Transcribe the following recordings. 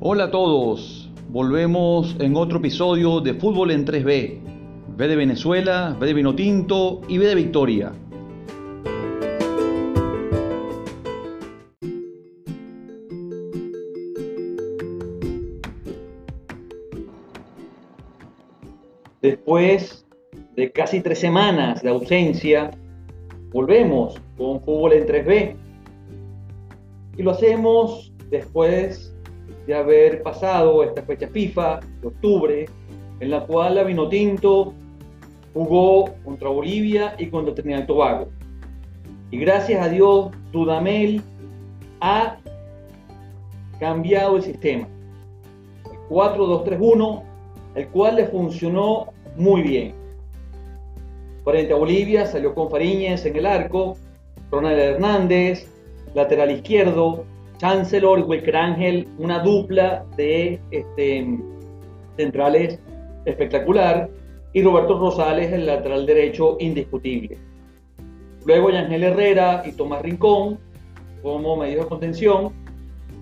Hola a todos, volvemos en otro episodio de Fútbol en 3B. B de Venezuela, B de Vinotinto y B de Victoria. Después de casi tres semanas de ausencia, volvemos con Fútbol en 3B. Y lo hacemos después de haber pasado esta fecha FIFA de octubre, en la cual la Vinotinto jugó contra Bolivia y contra Trinidad y Tobago. Y gracias a Dios, Dudamel ha cambiado el sistema. El 4-2-3-1, el cual le funcionó muy bien. Frente a Bolivia salió con Fariñez en el arco, Ronald Hernández, lateral izquierdo, Chancellor y Wilker Ángel, una dupla de este, centrales espectacular, y Roberto Rosales, el lateral derecho indiscutible. Luego Yangel Herrera y Tomás Rincón como medios de contención.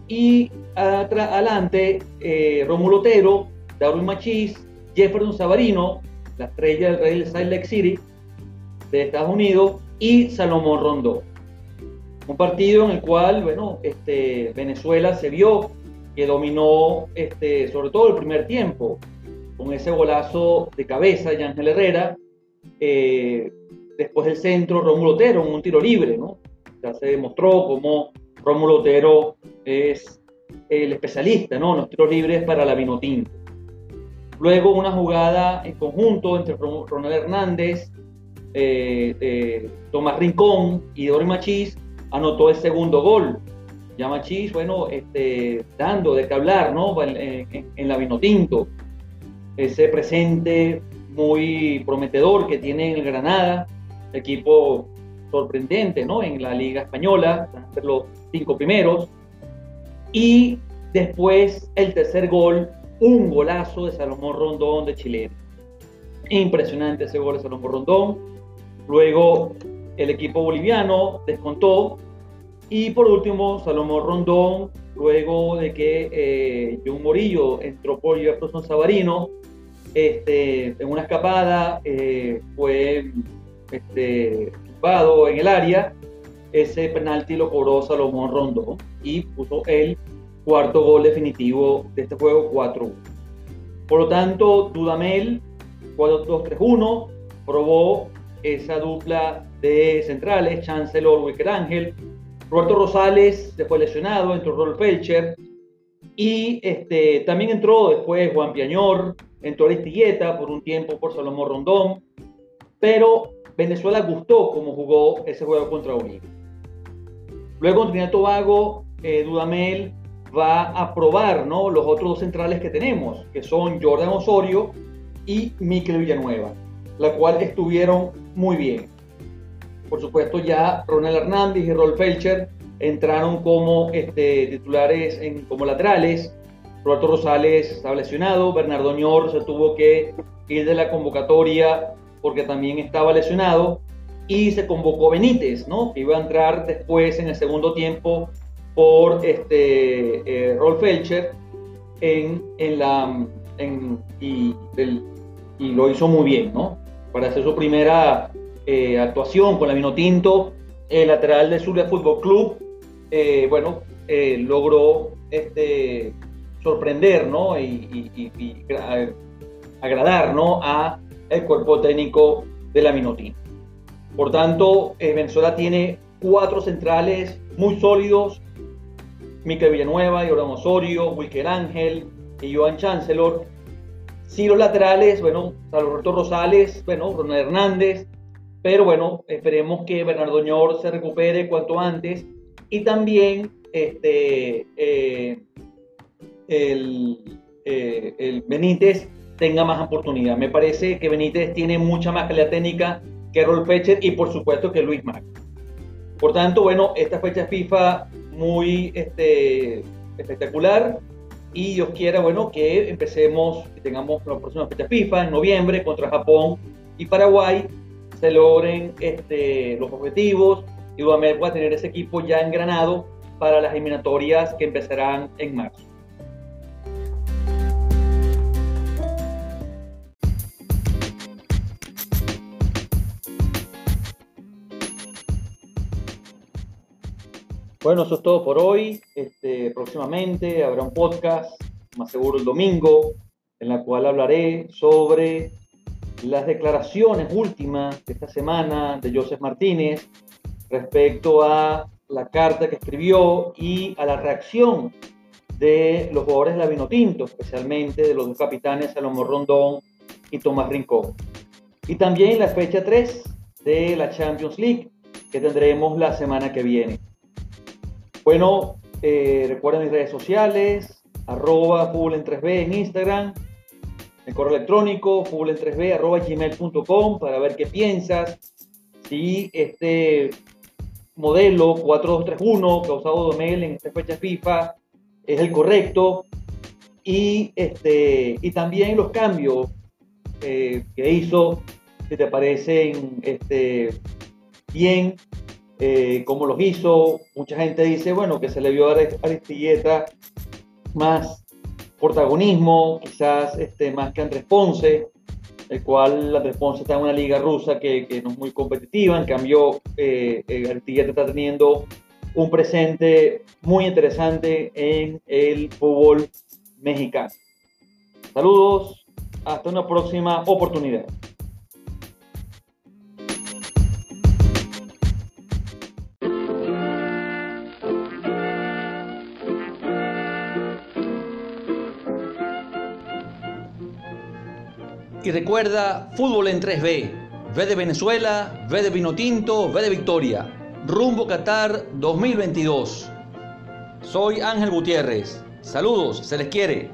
Y adelante eh, Romulo Otero, Darwin Machís, Jefferson Savarino, la estrella del Rey de Salt Lake City de Estados Unidos, y Salomón Rondó. Un partido en el cual, bueno, este, Venezuela se vio que dominó, este, sobre todo el primer tiempo, con ese golazo de cabeza de Ángel Herrera. Eh, después del centro, Rómulo Otero, un tiro libre, ¿no? Ya se demostró cómo Rómulo Otero es el especialista, ¿no? Los tiros libres para la Vinotinto. Luego una jugada en conjunto entre Ronald Hernández, eh, Tomás Rincón y Dori Machís, anotó el segundo gol. Ya Machís, bueno, este, dando de qué hablar, ¿no? En, la Vinotinto. Ese presente muy prometedor que tiene en el Granada, equipo sorprendente, ¿no? En la Liga Española, los cinco primeros. Y después el tercer gol, un golazo de Salomón Rondón de Chile. Impresionante ese gol de Salomón Rondón. Luego el equipo boliviano descontó y por último, Salomón Rondón, luego de que eh, John Morillo entró por Jefferson Savarino, este, en una escapada eh, fue este, en el área. Ese penalti lo cobró Salomón Rondón y puso el cuarto gol definitivo de este juego 4-1. Por lo tanto, Dudamel 4-2-3-1 probó esa dupla de centrales, Chancellor Wicker Ángel, Roberto Rosales fue lesionado, entró Rolf Felcher. Y este, también entró después Juan Piañor, entró Aristigueta por un tiempo por Salomón Rondón. Pero Venezuela gustó cómo jugó ese juego contra Bolivia. Luego en Trinidad Tobago, eh, Dudamel va a probar ¿no? los otros dos centrales que tenemos, que son Jordan Osorio y Miquel Villanueva, la cual estuvieron muy bien. Por supuesto, ya Ronald Hernández y Rolf Felcher entraron como este, titulares en, como laterales. Roberto Rosales estaba lesionado. Bernardo Ñor se tuvo que ir de la convocatoria porque también estaba lesionado. Y se convocó Benítez, ¿no? que iba a entrar después en el segundo tiempo por este, eh, Rolf Felcher en, en la, en, y, lo hizo muy bien, ¿no? Para hacer su primera eh, actuación con la Vinotinto, el lateral del Zulia Fútbol Club, eh, bueno, eh, logró este, sorprender ¿no? y, agradar ¿no? a el cuerpo técnico de la Vinotinto. Por tanto, Venezuela tiene cuatro centrales muy sólidos, Miquel Villanueva, Jordan Osorio, Wilker Ángel y Joan Chancellor. Sí, los laterales, bueno, Roberto Rosales, bueno, Ronald Hernández, pero bueno, esperemos que Bernardo Ñor se recupere cuanto antes y también este, eh, el, eh, el, Benítez tenga más oportunidad. Me parece que Benítez tiene mucha más calidad técnica que Rolf Fecher y por supuesto que Luis Mac. Por tanto, bueno, esta fecha FIFA muy este, espectacular y Dios quiera, bueno, que empecemos, que tengamos la próxima fecha FIFA en noviembre contra Japón y Paraguay se logren este, los objetivos y UAM va a tener ese equipo ya engranado para las eliminatorias que empezarán en marzo. Bueno, eso es todo por hoy. Este, próximamente habrá un podcast, más seguro el domingo, en la cual hablaré sobre las declaraciones últimas de esta semana de Joseph Martínez respecto a la carta que escribió y a la reacción de los jugadores de la Vinotinto, especialmente de los dos capitanes Salomón Rondón y Tomás Rincón. Y también la fecha 3 de la Champions League que tendremos la semana que viene. Bueno, eh, recuerden mis redes sociales, arroba en 3B en Instagram, el correo electrónico en 3B arroba gmail.com para ver qué piensas, si este modelo 4231 causado de mail en esta fecha FIFA es el correcto y, este, y también los cambios eh, que hizo, si te parecen este, bien, eh, cómo los hizo. Mucha gente dice, bueno, que se le vio a Aristilleta más protagonismo, quizás este, más que Andrés Ponce, el cual Andrés Ponce está en una liga rusa que, no es muy competitiva, en cambio eh, Aristilleta está teniendo un presente muy interesante en el fútbol mexicano. Saludos, hasta una próxima oportunidad. Y recuerda, fútbol en 3B. V de Venezuela, V de Vinotinto, V de Victoria. Rumbo Qatar 2022. Soy Ángel Gutiérrez. Saludos, se les quiere.